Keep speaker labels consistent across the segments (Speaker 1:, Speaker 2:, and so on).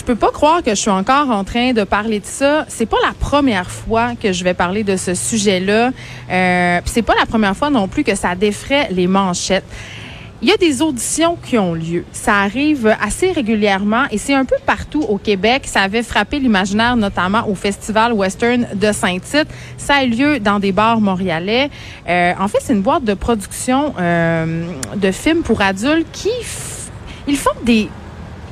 Speaker 1: je peux pas croire que je suis encore en train de parler de ça. C'est pas la première fois que je vais parler de ce sujet-là. Euh, c'est pas la première fois non plus que ça défrait les manchettes. Il y a des auditions qui ont lieu. Ça arrive assez régulièrement et c'est un peu partout au Québec. Ça avait frappé l'imaginaire, notamment au Festival Western de Saint-Tite. Ça a lieu dans des bars montréalais. Euh, en fait, c'est une boîte de production euh, de films pour adultes qui ils font des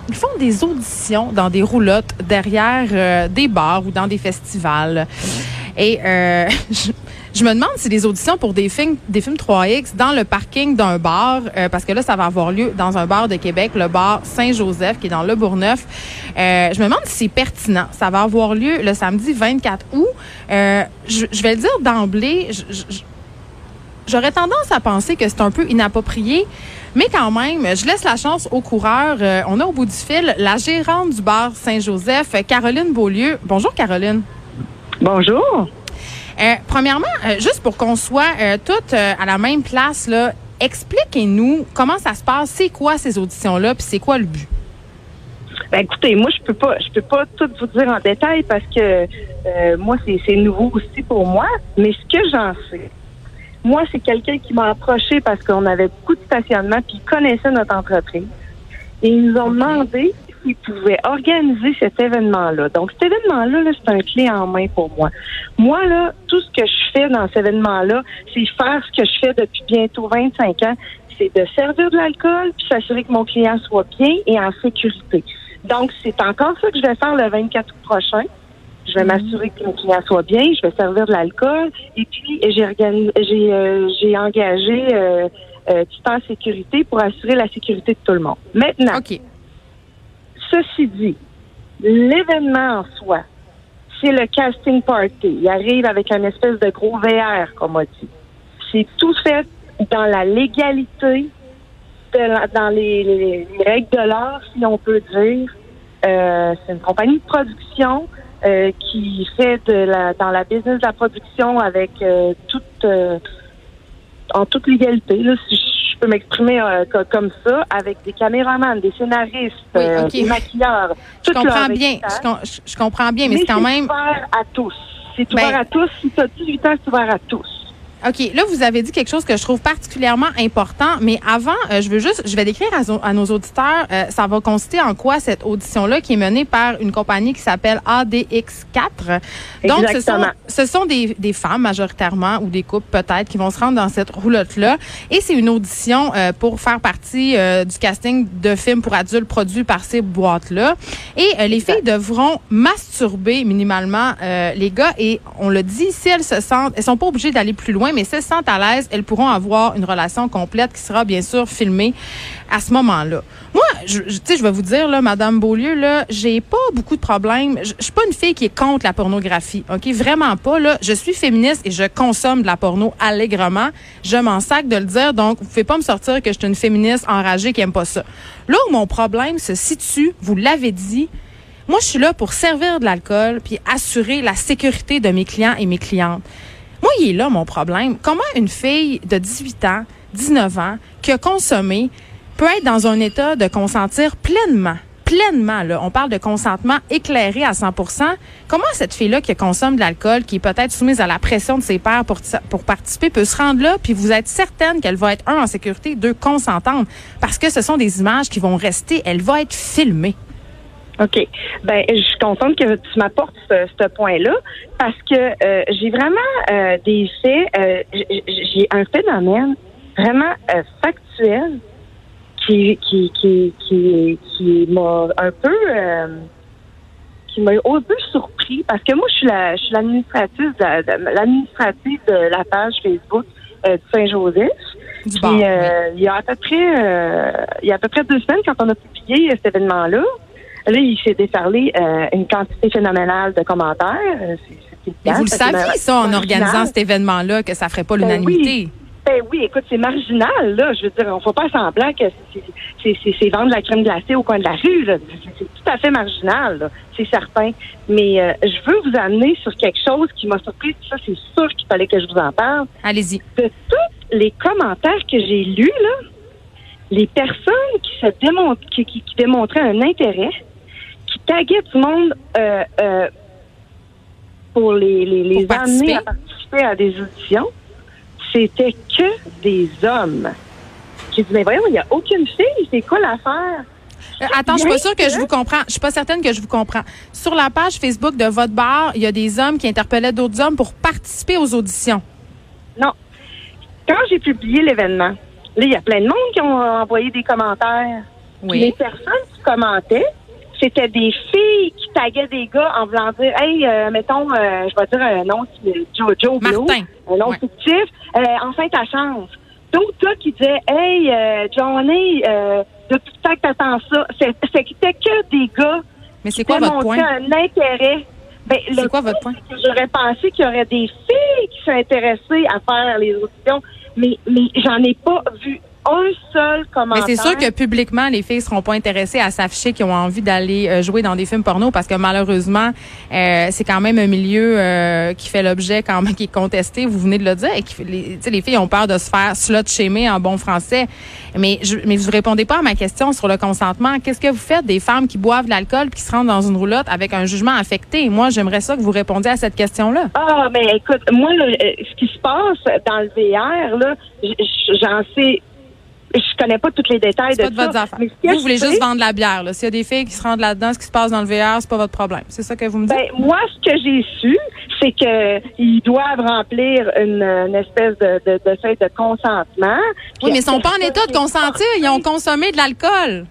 Speaker 1: ils font des auditions dans des roulottes derrière euh, des bars ou dans des festivals. Et euh, je, me demande si les auditions pour des films, des films 3X dans le parking d'un bar, euh, parce que là, ça va avoir lieu dans un bar de Québec, le bar Saint-Joseph, qui est dans Le Bourgneuf. je me demande si c'est pertinent. Ça va avoir lieu le samedi 24 août. Je, je, vais le dire d'emblée. J'aurais tendance à penser que c'est un peu inapproprié mais quand même, je laisse la chance aux coureurs. Euh, on a au bout du fil la gérante du bar Saint-Joseph, Caroline Beaulieu. Bonjour, Caroline.
Speaker 2: Bonjour.
Speaker 1: Euh, premièrement, euh, juste pour qu'on soit toutes à la même place, là, expliquez-nous comment ça se passe, c'est quoi ces auditions-là, puis c'est quoi le but?
Speaker 2: Ben, écoutez, moi je peux pas, je peux pas tout vous dire en détail parce que moi c'est nouveau aussi pour moi. Mais ce que j'en sais, moi, c'est quelqu'un qui m'a approché parce qu'on avait beaucoup de stationnement puis ils connaissaient notre entreprise. Et ils nous ont demandé s'ils pouvaient organiser cet événement-là. Donc, cet événement-là, -là, c'est un clé en main pour moi. Moi, là, tout ce que je fais dans cet événement-là, c'est faire ce que je fais depuis bientôt 25 ans. C'est de servir de l'alcool puis s'assurer que mon client soit bien et en sécurité. Donc, c'est encore ça que je vais faire le 24 août prochain. Je vais m'assurer que mon client soit bien, je vais servir de l'alcool. Et puis, j'ai j'ai euh, j'ai engagé euh, euh, en sécurité pour assurer la sécurité de tout le monde. Maintenant, ceci dit, l'événement en soi, c'est le casting party. Il arrive avec un espèce de gros VR, comme on dit. C'est tout fait dans la légalité, dans les, règles de l'art, si on peut dire. Euh, c'est une compagnie de production. Euh, qui fait de la dans la business de la production avec euh, toute euh, en toute légalité, là, si je peux m'exprimer comme ça, avec des caméramans, des scénaristes, des maquilleurs.
Speaker 1: Je comprends bien. Je, comprends bien, mais, c'est quand même.
Speaker 2: C'est ouvert à tous. C'est ouvert ben à tous. Si tu as 18 ans, c'est ouvert à tous.
Speaker 1: OK. Là, vous avez dit quelque chose que je trouve particulièrement important, mais avant, euh, je veux juste, je vais décrire à, nos auditeurs, euh, ça va consister en quoi cette audition-là qui est menée par une compagnie qui s'appelle ADX4. Donc, ce sont, ce sont des, des, femmes majoritairement ou des couples peut-être qui vont se rendre dans cette roulotte-là. Et c'est une audition euh, pour faire partie du casting de films pour adultes produits par ces boîtes-là. Et les filles devront masturber minimalement les gars. Et on le dit, si elles se sentent, elles sont pas obligées d'aller plus loin mais si elles se sentent à l'aise, elles pourront avoir une relation complète qui sera bien sûr filmée à ce moment-là. Moi, je, sais, je vais vous dire, là, Madame Beaulieu, là, j'ai pas beaucoup de problèmes. Je, je suis pas une fille qui est contre la pornographie, ok, vraiment pas. Là, je suis féministe et je consomme de la porno allègrement. Je m'en sac de le dire, donc vous pouvez pas me sortir que je suis une féministe enragée qui aime pas ça. Là où mon problème se situe, vous l'avez dit, moi, je suis là pour servir de l'alcool puis assurer la sécurité de mes clients et mes clientes. Moi, il est là mon problème. Comment une fille de 18 ans, 19 ans, qui a consommé, peut être dans un état de consentir pleinement? pleinement, là, on parle de consentement éclairé à 100% Comment cette fille-là qui consomme de l'alcool, qui est peut-être soumise à la pression de ses pères pour, pour participer, peut se rendre là, puis vous êtes certaine qu'elle va être, un, en sécurité, deux, consentante, parce que ce sont des images qui vont rester, elle va être filmée.
Speaker 2: OK. Ben, je suis contente que tu m'apportes ce, point-là parce que euh, j'ai vraiment euh, des faits, euh, j'ai un phénomène vraiment factuel qui qui qui qui, qui m'a un peu qui m'a un peu surpris parce que moi je suis la je suis l'administratrice de, l'administrative de la page Facebook de Saint-Joseph. Puis, il y a à peu près il y a à peu près deux semaines quand on a publié cet événement-là. Là, il s'est déferlé euh, une quantité phénoménale de commentaires. Euh,
Speaker 1: vous le saviez, ça, en organisant cet événement-là, que ça ferait pas ben l'unanimité?
Speaker 2: Ben oui. écoute, c'est marginal, là. Je veux dire, on ne faut pas semblant que c'est vendre la crème glacée au coin de la rue, C'est tout à fait marginal, C'est certain. Mais euh, je veux vous amener sur quelque chose qui m'a surpris. Ça, c'est sûr qu'il fallait que je vous en parle.
Speaker 1: Allez-y.
Speaker 2: De tous les commentaires que j'ai lus, là, les personnes qui se démontrent, qui démontraient un intérêt, taguait du monde euh, euh, pour les, les, les
Speaker 1: Pour
Speaker 2: amener
Speaker 1: participer?
Speaker 2: à participer à des auditions. C'était que des hommes. J'ai dit, mais voyons, il n'y a aucune fille. C'est quoi l'affaire?
Speaker 1: Euh, attends, je suis pas sûre que je vous comprends. Je suis pas certaine que je vous comprends. Sur la page Facebook de votre bar, il y a des hommes qui interpellaient d'autres hommes pour participer aux auditions.
Speaker 2: Non. Quand j'ai publié l'événement, là, il y a plein de monde qui ont envoyé des commentaires. Puis Les
Speaker 1: Oui.
Speaker 2: personnes qui commentaient, c'était des filles qui taguaient des gars en voulant dire Hey, euh, mettons, euh, je vais dire un nom, Jojo
Speaker 1: Martin.
Speaker 2: un nom
Speaker 1: Ouais.
Speaker 2: fictif, euh, enfin ta chance. D'autres gars qui disaient Hey, euh, Johnny, depuis le temps que t'attends ça, c'était que des gars
Speaker 1: Mais c'est
Speaker 2: qui
Speaker 1: quoi votre
Speaker 2: démontraient
Speaker 1: point?
Speaker 2: un intérêt. Ben,
Speaker 1: C'est quoi votre point?
Speaker 2: J'aurais pensé qu'il y aurait des filles qui sont intéressées à faire les auditions, mais, mais j'en ai pas vu un seul
Speaker 1: Mais
Speaker 2: commentaire.
Speaker 1: c'est sûr que publiquement, les filles seront pas intéressées à s'afficher qui ont envie d'aller euh, jouer dans des films porno parce que malheureusement, euh, c'est quand même un milieu euh, qui fait l'objet quand même qui est contesté. Vous venez de le dire. Et qui, les, tu sais, les filles ont peur de se faire slut shamer en bon français. Mais je, mais vous répondez pas à ma question sur le consentement. Qu'est-ce que vous faites des femmes qui boivent de l'alcool puis qui se rendent dans une roulotte avec un jugement affecté? Moi, j'aimerais ça que vous répondiez à cette question-là.
Speaker 2: Ah, mais écoute, moi, là, euh, ce qui se passe dans le VR, là, j'en sais. Je connais pas tous les détails de
Speaker 1: pas de
Speaker 2: ça.
Speaker 1: votre affaire.
Speaker 2: mais
Speaker 1: Vous voulez
Speaker 2: sais,
Speaker 1: juste vendre la bière. là. S'il y a des filles qui se rendent là-dedans, ce qui se passe dans le VR, c'est pas votre problème. C'est ça que vous me dites?
Speaker 2: Ben, moi, ce que j'ai su, c'est que ils doivent remplir une, une espèce de, de, de feuille de consentement.
Speaker 1: Oui, mais ils sont pas en état de consentir. Ils ont consommé de l'alcool.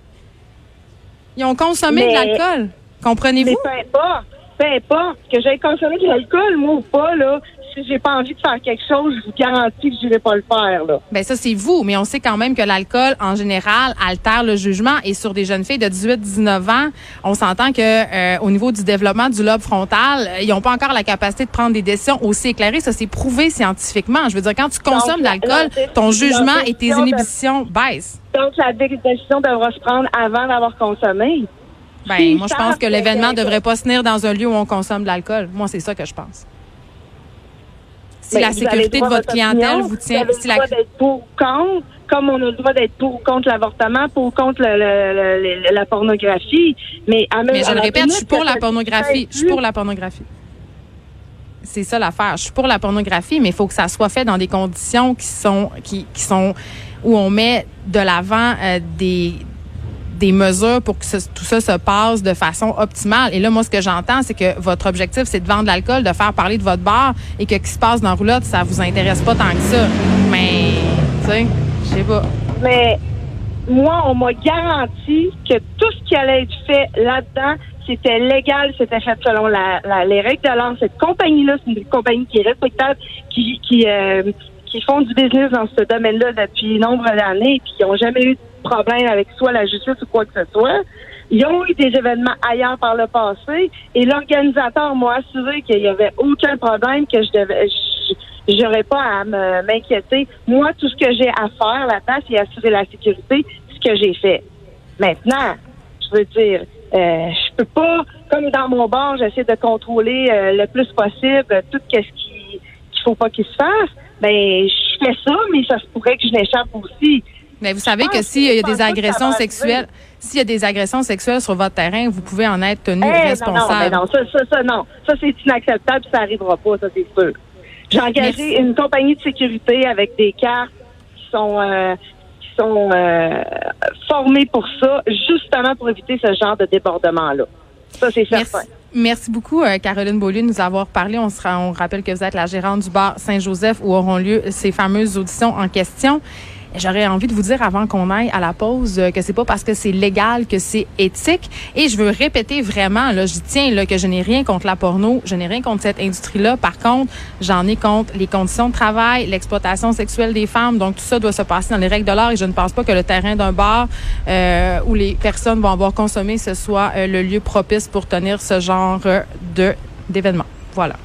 Speaker 1: Ils ont consommé de
Speaker 2: Mais-
Speaker 1: l'alcool.
Speaker 2: Mais
Speaker 1: Comprenez-vous?
Speaker 2: peu importe, peu importe, que j'aille consommer de l'alcool, moi ou pas, là, si j'ai pas envie de faire quelque chose, je vous garantis que je n'irai pas le faire, là.
Speaker 1: Ben ça, c'est vous. Mais on sait quand même que l'alcool, en général, altère le jugement. Et sur des jeunes filles de 18-19 ans, on s'entend que euh, au niveau du développement du lobe frontal, euh, ils n'ont pas encore la capacité de prendre des décisions aussi éclairées. Ça, c'est prouvé scientifiquement. Je veux dire, quand tu consommes de
Speaker 2: la-
Speaker 1: l'alcool,
Speaker 2: la-
Speaker 1: ton jugement et tes inhibitions baissent.
Speaker 2: Donc, la décision devra se prendre avant d'avoir consommé.
Speaker 1: Ben, moi, je pense que l'événement devrait pas se tenir dans un lieu où on consomme de l'alcool. Moi, c'est ça que je pense. Si la
Speaker 2: Ben, vous avez
Speaker 1: sécurité de votre
Speaker 2: opinion,
Speaker 1: clientèle vous tient,
Speaker 2: avez
Speaker 1: si
Speaker 2: le
Speaker 1: la,
Speaker 2: d'être pour ou contre, comme on a le droit d'être pour ou contre l'avortement, pour ou contre le- le- le- la pornographie. Mais, à
Speaker 1: mais je
Speaker 2: à
Speaker 1: le
Speaker 2: la
Speaker 1: répète, je suis pour la pornographie. Je suis pour la pornographie. C'est ça l'affaire. Je suis pour la pornographie, mais il faut que ça soit fait dans des conditions qui sont, qui, qui sont, où on met de l'avant euh, des, des mesures pour que tout ça se passe de façon optimale. Et là, moi, ce que j'entends, c'est que votre objectif, c'est de vendre de l'alcool, de faire parler de votre bar et que ce qui se passe dans roulotte, ça vous intéresse pas tant que ça. Mais, tu sais, je sais pas.
Speaker 2: Mais moi, on m'a garanti que tout ce qui allait être fait là-dedans, c'était légal, c'était fait selon les règles de l'art. Cette compagnie-là, c'est une compagnie qui est respectable, qui, qui, euh, qui font du business dans ce domaine-là depuis nombre d'années, puis qui n'ont jamais eu de problème avec soit la justice ou quoi que ce soit. Ils ont eu des événements ailleurs par le passé et l'organisateur m'a assuré qu'il n'y avait aucun problème, que je devais, j'aurais pas à m'inquiéter. Moi, tout ce que j'ai à faire là-dedans, c'est assurer la sécurité, ce que j'ai fait. Maintenant, je veux dire, euh, je peux pas, comme dans mon bar, j'essaie de contrôler euh, le plus possible tout ce qui qu'il faut pas qu'il se fasse. Ben, je fais ça, mais ça se pourrait que je l'échappe aussi.
Speaker 1: Mais vous savez que s'il y a des agressions sexuelles, s'il y a des agressions sexuelles sur votre terrain, vous pouvez en être tenu
Speaker 2: Eh, non, non, mais
Speaker 1: responsable.
Speaker 2: non, ça, ça, ça, non. Ça, c'est inacceptable, ça arrivera pas, ça, c'est sûr. J'ai engagé
Speaker 1: Merci.
Speaker 2: une compagnie de sécurité avec des cartes qui sont, euh, qui sont euh, formées pour ça, justement pour éviter ce genre de débordement-là. Ça, c'est certain.
Speaker 1: Merci beaucoup, euh, Caroline Beaulieu, de nous avoir parlé. On, sera, on rappelle que vous êtes la gérante du bar Saint-Joseph où auront lieu ces fameuses auditions en question. J'aurais envie de vous dire avant qu'on aille à la pause euh, que c'est pas parce que c'est légal que c'est éthique. Et je veux répéter vraiment, là, j'y tiens, là, que je n'ai rien contre la porno, je n'ai rien contre cette industrie-là. Par contre, j'en ai contre les conditions de travail, l'exploitation sexuelle des femmes. Donc, tout ça doit se passer dans les règles de l'art et je ne pense pas que le terrain d'un bar euh, où les personnes vont avoir consommé ce soit euh, le lieu propice pour tenir ce genre de d'événement. Voilà.